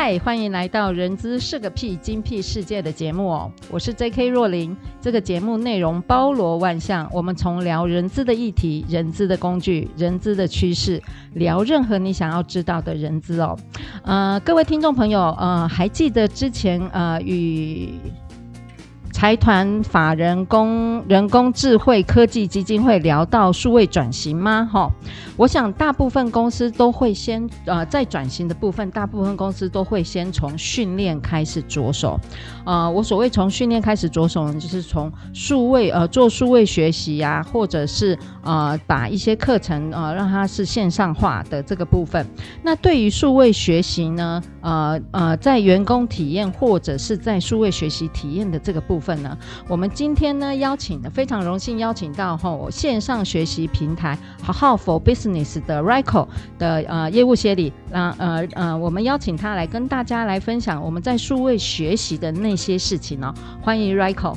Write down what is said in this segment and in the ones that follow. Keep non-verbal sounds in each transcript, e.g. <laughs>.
嗨，欢迎来到《人资是个屁，精辟世界》的节目哦，我是 J.K. 若琳。这个节目内容包罗万象，我们从聊人资的议题、人资的工具、人资的趋势，聊任何你想要知道的人资哦。呃，各位听众朋友，呃，还记得之前呃与财团法人工人工智慧科技基金会聊到数位转型吗？哈、我想大部分公司都会先呃在转型的部分，大部分公司都会先从训练开始着手。呃，我所谓从训练开始着手呢，就是从数位呃做数位学习呀、啊，或者是呃把一些课程呃让它是线上化的这个部分。那对于数位学习呢，呃呃在员工体验或者是在数位学习体验的这个部分。呢，我们今天呢邀请的非常荣幸邀请到吼线上学习平台好好 for Business 的 Rico 的呃业务协理，那呃呃我们邀请他来跟大家来分享我们在数位学习的那些事情哦。欢迎 Rico。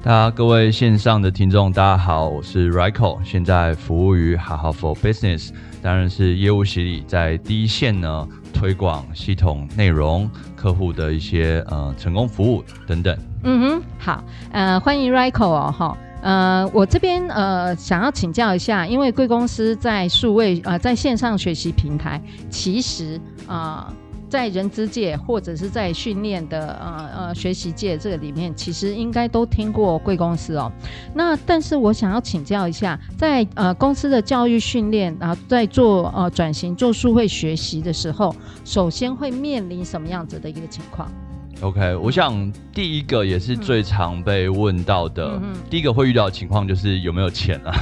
大家各位线上的听众，大家好，我是 Rico，现在服务于好好 for Business，当然是业务协理，在第一线呢推广系统内容、客户的一些呃成功服务等等。嗯哼，好，呃，欢迎 Rico 哦，哈，呃，我这边呃想要请教一下，因为贵公司在数位呃在线上学习平台，其实啊、呃、在人资界或者是在训练的呃呃学习界这个里面，其实应该都听过贵公司哦。那但是我想要请教一下，在呃公司的教育训练，然后在做呃转型做数位学习的时候，首先会面临什么样子的一个情况？OK，我想第一个也是最常被问到的，嗯、第一个会遇到的情况就是有没有钱啊？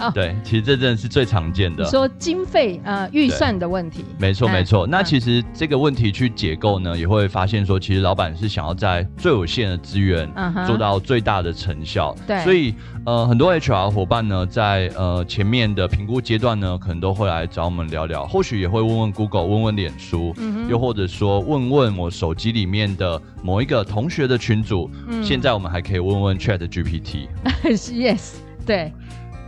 哦、<laughs> 对，其实这真的是最常见的。说经费呃预算的问题，没错没错。那其实这个问题去解构呢，也会发现说，其实老板是想要在最有限的资源做到最大的成效。对、嗯，所以呃很多 HR 伙伴呢，在呃前面的评估阶段呢，可能都会来找我们聊聊，或许也会问问 Google，问问脸书，嗯、又或者说问问我手机里面的。某一个同学的群组，嗯、现在我们还可以问问 Chat GPT。<laughs> Yes，对，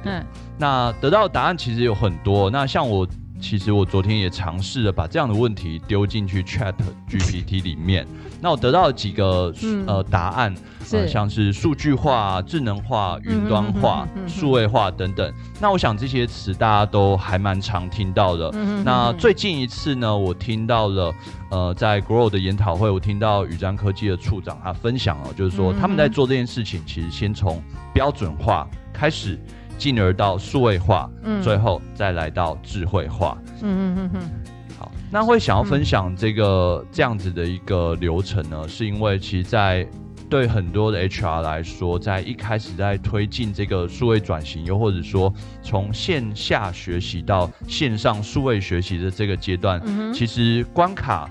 嗯，那得到的答案其实有很多。那像我，其实我昨天也尝试了把这样的问题丢进去 Chat GPT 里面。那我得到了几个、嗯、呃答案，呃，像是数据化、智能化、云端化、数位化等等。那我想这些词大家都还蛮常听到的。那最近一次呢，我听到了呃，在 Grow 的研讨会，我听到宇瞻科技的处长他分享了，就是说他们在做这件事情，其实先从标准化开始，进而到数位化，最后再来到智慧化。嗯嗯嗯嗯。那会想要分享这个这样子的一个流程呢，是因为其实，在对很多的 HR 来说，在一开始在推进这个数位转型，又或者说从线下学习到线上数位学习的这个阶段，其实关卡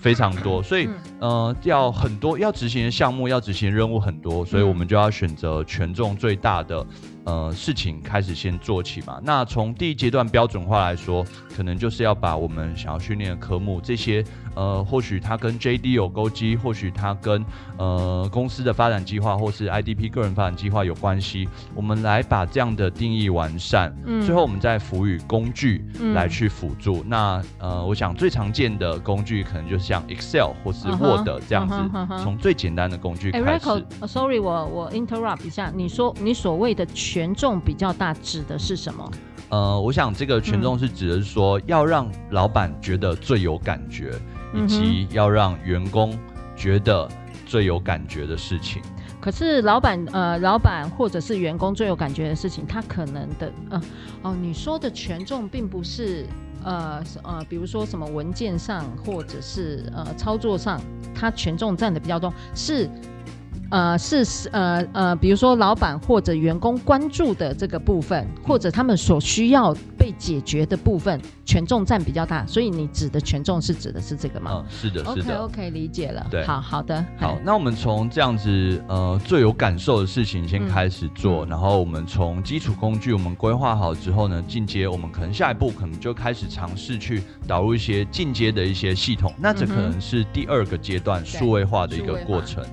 非常多，所以呃，要很多要执行的项目，要执行的任务很多，所以我们就要选择权重最大的。呃，事情开始先做起嘛。那从第一阶段标准化来说，可能就是要把我们想要训练的科目这些。呃，或许它跟 JD 有勾稽，或许它跟呃公司的发展计划，或是 IDP 个人发展计划有关系。我们来把这样的定义完善，嗯，最后我们再赋予工具来去辅助。嗯、那呃，我想最常见的工具可能就像 Excel 或是 Word 这样子，从、uh -huh, uh -huh. 最简单的工具开始。欸 Rico，sorry，我我 interrupt 一下，你说你所谓的权重比较大，指的是什么？呃，我想这个权重是指的是说，嗯、要让老板觉得最有感觉。以及要让员工觉得最有感觉的事情。可是老板呃，老板或者是员工最有感觉的事情，他可能的呃哦，你说的权重并不是呃呃，比如说什么文件上或者是呃操作上，他权重占的比较重，是呃是呃呃，比如说老板或者员工关注的这个部分，或者他们所需要被解决的部分权重占比较大，所以你指的权重是指的是这个吗？嗯，是的，是的。OK OK，理解了。对，好好的。好，那我们从这样子呃最有感受的事情先开始做，嗯、然后我们从基础工具我们规划好之后呢，进阶我们可能下一步可能就开始尝试去导入一些进阶的一些系统，那这可能是第二个阶段数位化的一个过程。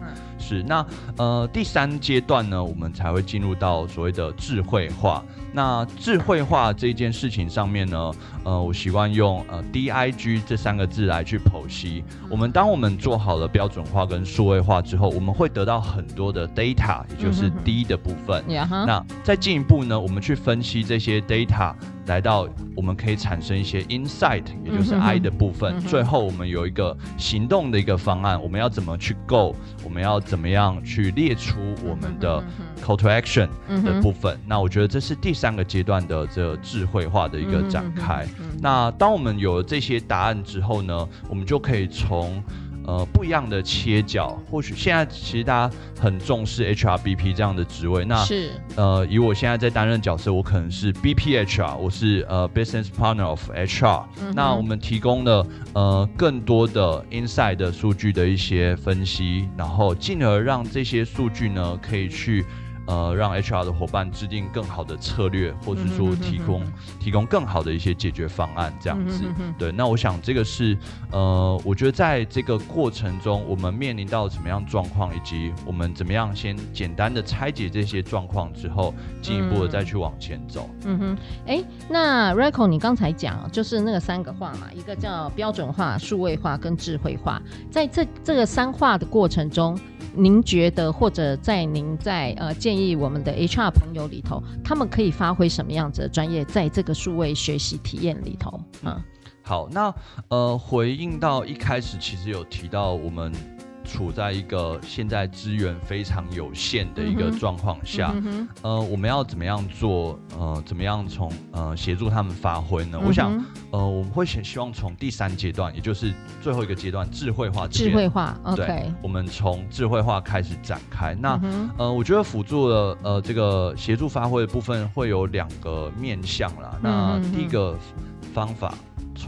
是，那呃第三阶段呢，我们才会进入到所谓的智慧化。那智慧化这件事情上面呢，呃，我习惯用呃 DIG 这三个字来去剖析。我们当我们做好了标准化跟数位化之后，我们会得到很多的 data，也就是 D 的部分。嗯、那再进一步呢，我们去分析这些 data。来到，我们可以产生一些 insight，也就是 I 的部分。嗯、最后，我们有一个行动的一个方案，我们要怎么去 go？我们要怎么样去列出我们的 call to action 的部分？嗯、那我觉得这是第三个阶段的这个智慧化的一个展开。嗯、那当我们有了这些答案之后呢，我们就可以从。呃，不一样的切角，或许现在其实大家很重视 HRBP 这样的职位。那是呃，以我现在在担任角色，我可能是 BPHR，我是呃 Business Partner of HR。嗯。那我们提供了呃更多的 inside 的数据的一些分析，然后进而让这些数据呢可以去。呃，让 HR 的伙伴制定更好的策略，或是说提供提供更好的一些解决方案，这样子。对，那我想这个是呃，我觉得在这个过程中，我们面临到什么样状况，以及我们怎么样先简单的拆解这些状况之后，进一步的再去往前走。嗯哼，哎、欸，那 Rayco 你刚才讲就是那个三个化嘛，一个叫标准化、数位化跟智慧化，在这这个三化的过程中。您觉得，或者在您在呃建议我们的 HR 朋友里头，他们可以发挥什么样子的专业，在这个数位学习体验里头？嗯，好，那呃回应到一开始，其实有提到我们。处在一个现在资源非常有限的一个状况下，嗯嗯、呃，我们要怎么样做？呃，怎么样从呃协助他们发挥呢？嗯、我想，呃，我们会希希望从第三阶段，也就是最后一个阶段，智慧化。智慧化对。我们从智慧化开始展开。那，嗯、呃，我觉得辅助的呃这个协助发挥的部分会有两个面向啦。嗯、那第一个方法。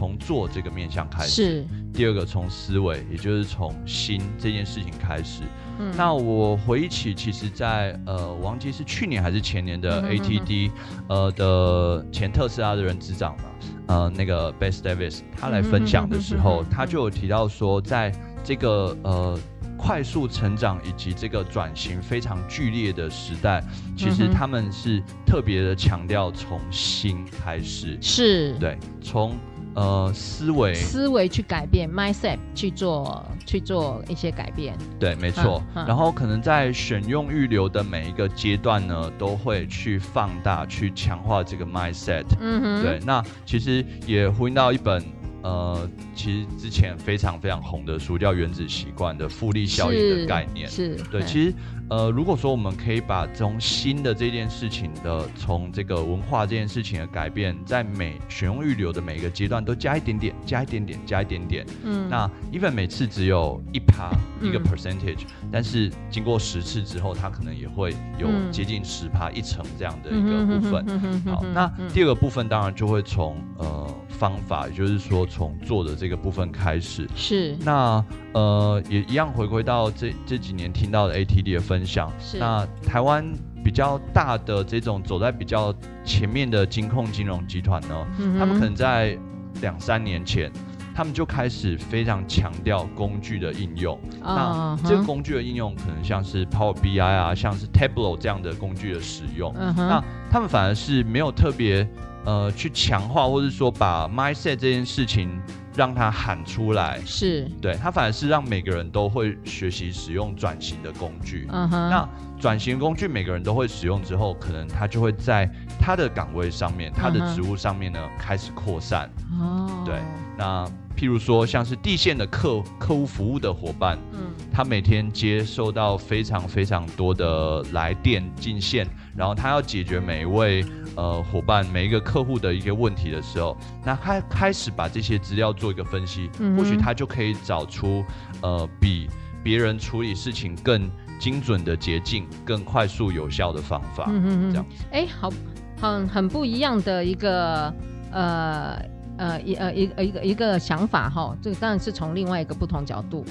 从做这个面向开始，是。第二个从思维，也就是从心这件事情开始。嗯，那我回忆起，其实在呃，我忘记是去年还是前年的 ATD，呃的前特斯拉的人执掌嘛，呃，那个 Best Davis 他来分享的时候，他就有提到说，在这个呃快速成长以及这个转型非常剧烈的时代，其实他们是特别的强调从心开始，是。对从。呃，思维思维去改变，mindset 去做去做一些改变，对，没错。嗯嗯、然后可能在选用预留的每一个阶段呢，都会去放大、去强化这个 mindset。嗯哼，对。那其实也呼应到一本呃，其实之前非常非常红的书叫《原子习惯》的复利效应的概念。是，是对，其实。呃，如果说我们可以把从新的这件事情的，从这个文化这件事情的改变，在每选用预留的每一个阶段都加一点点，加一点点，加一点点。嗯，那 even 每次只有一趴一个 percentage，嗯，但是经过十次之后，它可能也会有接近十趴一成这样的一个部分。好，那第二个部分当然就会从呃方法，也就是说从做的这个部分开始。是。那呃也一样回归到这这几年听到的 ATD 的分。想是那台湾比较大的这种走在比较前面的金控金融集团呢，嗯、他们可能在两三年前，他们就开始非常强调工具的应用。哦、那这个工具的应用可能像是 Power BI 啊，像是 Tableau 这样的工具的使用。那他们反而是没有特别呃去强化，或者说把 Mindset 这件事情。让他喊出来，是对他反而是让每个人都会学习使用转型的工具。嗯哼那转型工具每个人都会使用之后，可能他就会在他的岗位上面、uh. 他的职务上面呢开始扩散。哦，oh. 对，那譬如说像是地线的客客户服务的伙伴，嗯，他每天接受到非常非常多的来电进线，然后他要解决每一位。呃，伙伴每一个客户的一个问题的时候，那他开始把这些资料做一个分析，嗯、或许他就可以找出呃比别人处理事情更精准的捷径，更快速有效的方法。嗯哼哼这样，哎，好，很很不一样的一个呃呃一呃一呃一个一个想法哈，这个当然是从另外一个不同角度，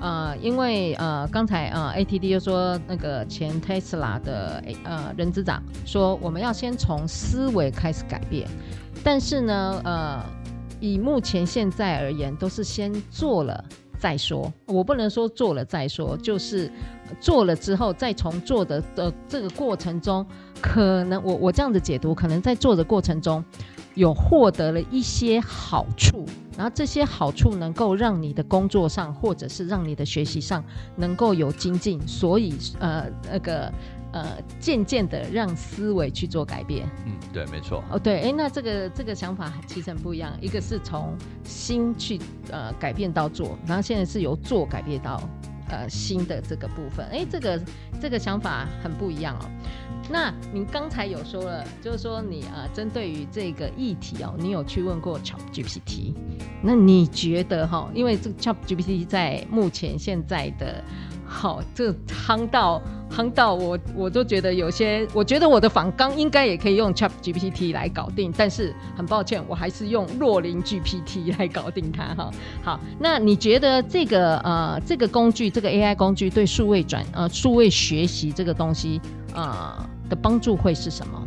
呃，因为呃刚才呃 ATD 又说那个前 Tesla 的呃人资长说，我们要先从思维开始改变，但是呢呃以目前现在而言，都是先做了。再说，我不能说做了再说，就是做了之后，再从做的的这个过程中，可能我我这样子解读，可能在做的过程中有获得了一些好处，然后这些好处能够让你的工作上，或者是让你的学习上能够有精进，所以呃那个。呃，渐渐的让思维去做改变。嗯，对，没错。哦，对，哎，那这个这个想法其实很不一样。一个是从心去呃改变到做，然后现在是由做改变到呃新的这个部分。哎，这个这个想法很不一样哦。那你刚才有说了，就是说你啊针对于这个议题哦，你有去问过 ChatGPT。那你觉得哈、哦，因为这个 ChatGPT 在目前现在的。好，这夯到夯到我，我都觉得有些，我觉得我的访纲应该也可以用 Chat GPT 来搞定，但是很抱歉，我还是用若琳 GPT 来搞定它哈。好，那你觉得这个呃这个工具，这个 AI 工具对数位转呃数位学习这个东西呃的帮助会是什么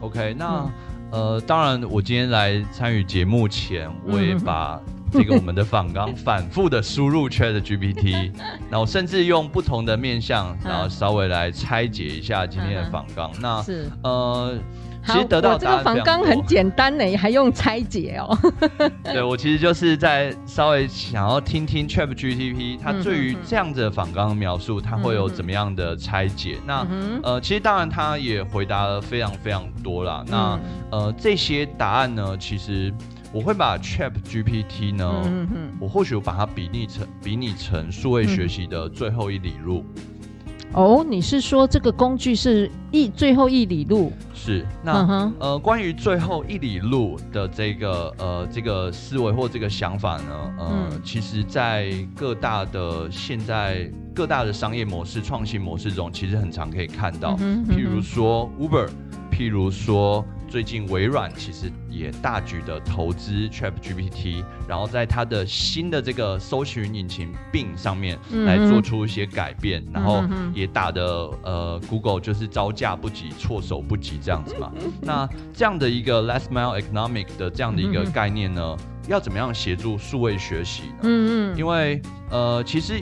？OK，那、嗯、呃当然，我今天来参与节目前，我也把、嗯。这个我们的访纲反复的输入 Chat GPT，<laughs> 然后甚至用不同的面向，然后稍微来拆解一下今天的访纲。那是呃，其实得到答案这个访纲很简单呢，还用拆解哦。<laughs> <laughs> 对，我其实就是在稍微想要听听 Chat GPT 它对于这样子的访纲描述，它会有怎么样的拆解。那呃，其实当然它也回答了非常非常多啦。那呃，这些答案呢，其实。我会把 Chat GPT 呢，嗯、哼我或许我把它比拟成比拟成数位学习的最后一里路。哦，你是说这个工具是一最后一里路？是。那、呃，关于最后一里路的这个呃这个思维或这个想法呢，呃，嗯、其实在各大的现在各大的商业模式创新模式中，其实很常可以看到。嗯哼，譬如说 Uber，譬如说。最近微软其实也大举的投资 ChatGPT，然后在它的新的这个搜寻引擎 Bing 上面来做出一些改变，嗯、然后也打的呃 Google 就是招架不及，措手不及这样子嘛。那这样的一个 Last Mile Economic 的这样的一个概念呢，嗯、要怎么样协助数位学习呢？嗯嗯，因为呃其实。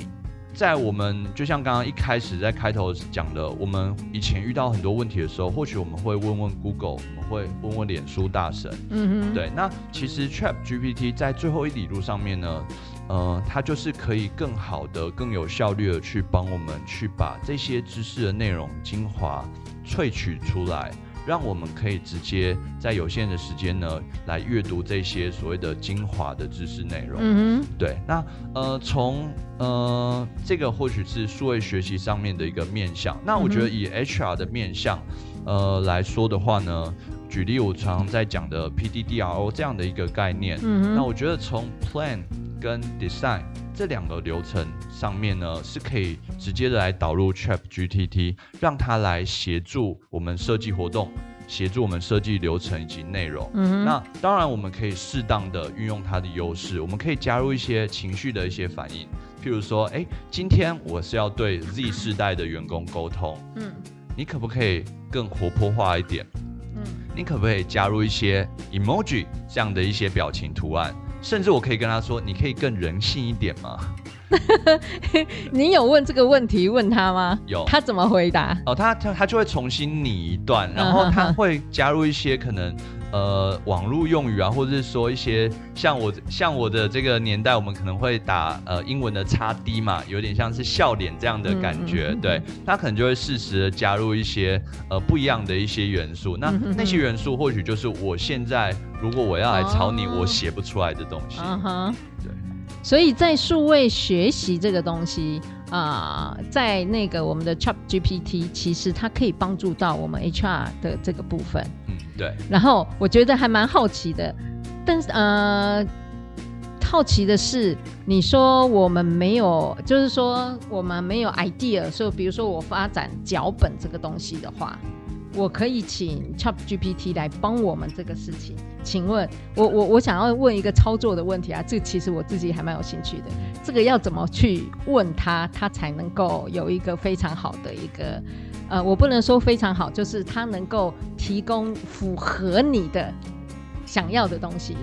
在我们就像刚刚一开始在开头讲的，我们以前遇到很多问题的时候，或许我们会问问 Google，我们会问问脸书大神，嗯哼，对。那其实 Chat GPT 在最后一里路上面呢，呃，它就是可以更好的、更有效率的去帮我们去把这些知识的内容精华萃取出来。让我们可以直接在有限的时间呢，来阅读这些所谓的精华的知识内容。嗯哼，对。那呃，从呃这个或许是数位学习上面的一个面向。那我觉得以 HR 的面向呃来说的话呢，举例我常常在讲的 PDDRO 这样的一个概念。嗯哼，那我觉得从 Plan 跟 Design 这两个流程上面呢，是可以直接的来导入 ChatGPT，让它来协助我们设计活动，协助我们设计流程以及内容。嗯，那当然我们可以适当的运用它的优势，我们可以加入一些情绪的一些反应，譬如说，哎，今天我是要对 Z 世代的员工沟通，嗯，你可不可以更活泼化一点？嗯，你可不可以加入一些 emoji 这样的一些表情图案？甚至我可以跟他说：“你可以更人性一点吗？” <laughs> 你有问这个问题问他吗？有。他怎么回答？哦，他他他就会重新拟一段，然后他会加入一些可能。呃，网络用语啊，或者是说一些像我像我的这个年代，我们可能会打呃英文的叉 D 嘛，有点像是笑脸这样的感觉。嗯、对，他可能就会适时的加入一些呃不一样的一些元素。那、嗯、那些元素或许就是我现在如果我要来抄你，哦、我写不出来的东西。嗯哼，对。所以在数位学习这个东西啊、呃，在那个我们的 ChatGPT，其实它可以帮助到我们 HR 的这个部分。嗯对，然后我觉得还蛮好奇的，但是呃，好奇的是，你说我们没有，就是说我们没有 idea，所以比如说我发展脚本这个东西的话，我可以请 ChatGPT 来帮我们这个事情。请问，我我我想要问一个操作的问题啊，这其实我自己还蛮有兴趣的。这个要怎么去问他，他才能够有一个非常好的一个，呃，我不能说非常好，就是他能够提供符合你的想要的东西。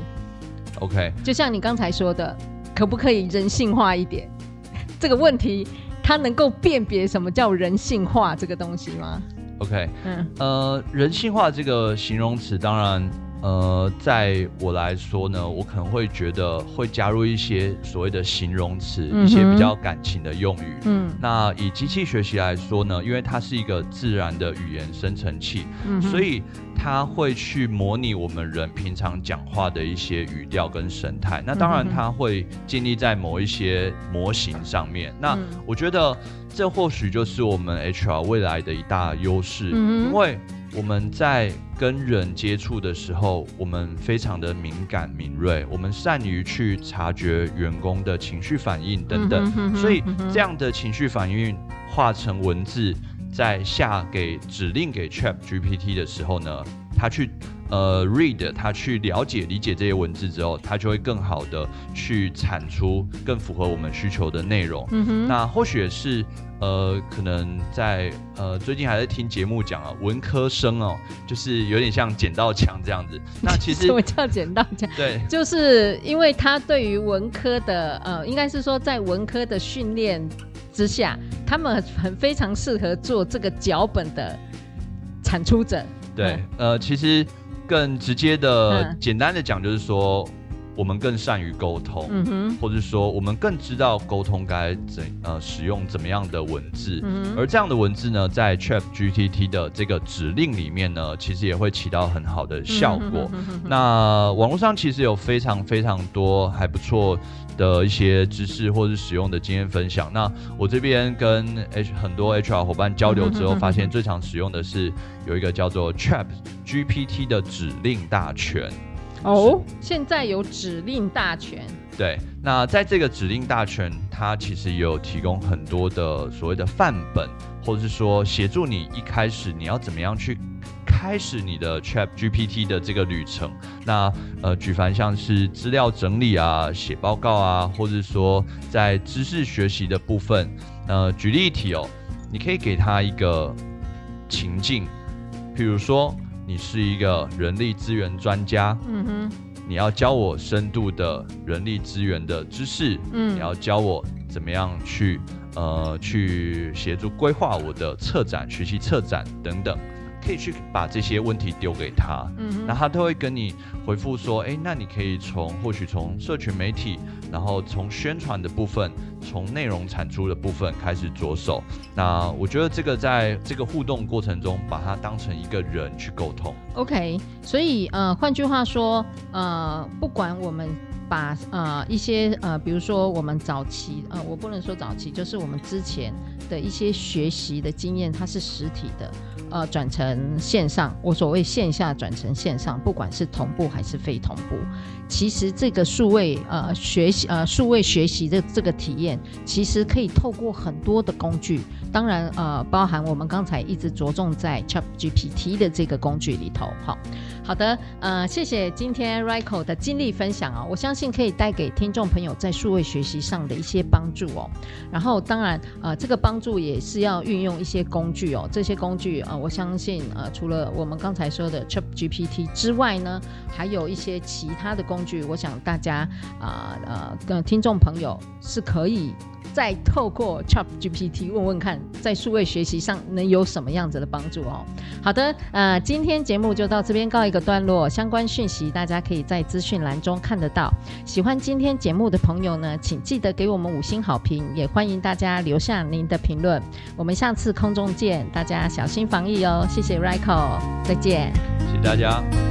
OK，就像你刚才说的，可不可以人性化一点？<laughs> 这个问题，他能够辨别什么叫人性化这个东西吗？OK，嗯，呃，人性化这个形容词，当然，呃，在我来说呢，我可能会觉得会加入一些所谓的形容词，嗯、一些比较感情的用语。嗯，那以机器学习来说呢，因为它是一个自然的语言生成器，嗯、所以它会去模拟我们人平常讲话的一些语调跟神态。那当然，它会建立在某一些模型上面。嗯、那我觉得。这或许就是我们 HR 未来的一大优势，嗯、因为我们在跟人接触的时候，我们非常的敏感敏锐，我们善于去察觉员工的情绪反应等等，嗯、哼所以这样的情绪反应化成文字，在下给指令给 ChatGPT 的时候呢，他去。呃，read 他去了解、理解这些文字之后，他就会更好的去产出更符合我们需求的内容。嗯哼，那或许也是呃，可能在呃最近还在听节目讲啊，文科生哦，就是有点像捡到墙这样子。那其实 <laughs> 什么叫捡到墙？对，<laughs> 就是因为他对于文科的呃，应该是说在文科的训练之下，他们很非常适合做这个脚本的产出者。对，嗯、呃，其实。更直接的、嗯、简单的讲，就是说我们更善于沟通，嗯、哼或者说我们更知道沟通该怎呃使用怎么样的文字，嗯、而这样的文字呢，在 ChatGPT 的这个指令里面呢，其实也会起到很好的效果。嗯、哼哼哼那网络上其实有非常非常多还不错的一些知识或是使用的经验分享。那我这边跟 H 很多 HR 伙伴交流之后，发现最常使用的是有一个叫做 Chat。GPT 的指令大全哦，现在有指令大全。对，那在这个指令大全，它其实也有提供很多的所谓的范本，或者是说协助你一开始你要怎么样去开始你的 ChatGPT 的这个旅程。那呃，举凡像是资料整理啊、写报告啊，或者说在知识学习的部分，呃，举例一题哦，你可以给他一个情境，比如说。你是一个人力资源专家，嗯哼，你要教我深度的人力资源的知识，嗯，你要教我怎么样去呃去协助规划我的策展、学习策展等等。可以去把这些问题丢给他，嗯哼，那他都会跟你回复说，哎，那你可以从或许从社群媒体，然后从宣传的部分，从内容产出的部分开始着手。那我觉得这个在这个互动过程中，把它当成一个人去沟通。OK，所以呃，换句话说，呃，不管我们。把呃一些呃，比如说我们早期呃，我不能说早期，就是我们之前的一些学习的经验，它是实体的，呃，转成线上。我所谓线下转成线上，不管是同步还是非同步，其实这个数位呃学习呃数位学习的这个体验，其实可以透过很多的工具，当然呃，包含我们刚才一直着重在 ChatGPT 的这个工具里头。好，好的，呃，谢谢今天 Rico 的经历分享啊，我相信。可以带给听众朋友在数位学习上的一些帮助哦。然后，当然，呃，这个帮助也是要运用一些工具哦。这些工具，呃，我相信，呃，除了我们刚才说的 ChatGPT 之外呢，还有一些其他的工具。我想大家，啊，呃，跟、呃、听众朋友是可以。再透过 ChatGPT 问问看，在数位学习上能有什么样子的帮助哦。好的，呃，今天节目就到这边告一个段落，相关讯息大家可以在资讯栏中看得到。喜欢今天节目的朋友呢，请记得给我们五星好评，也欢迎大家留下您的评论。我们下次空中见，大家小心防疫哦。谢谢 Rico，再见。谢谢大家。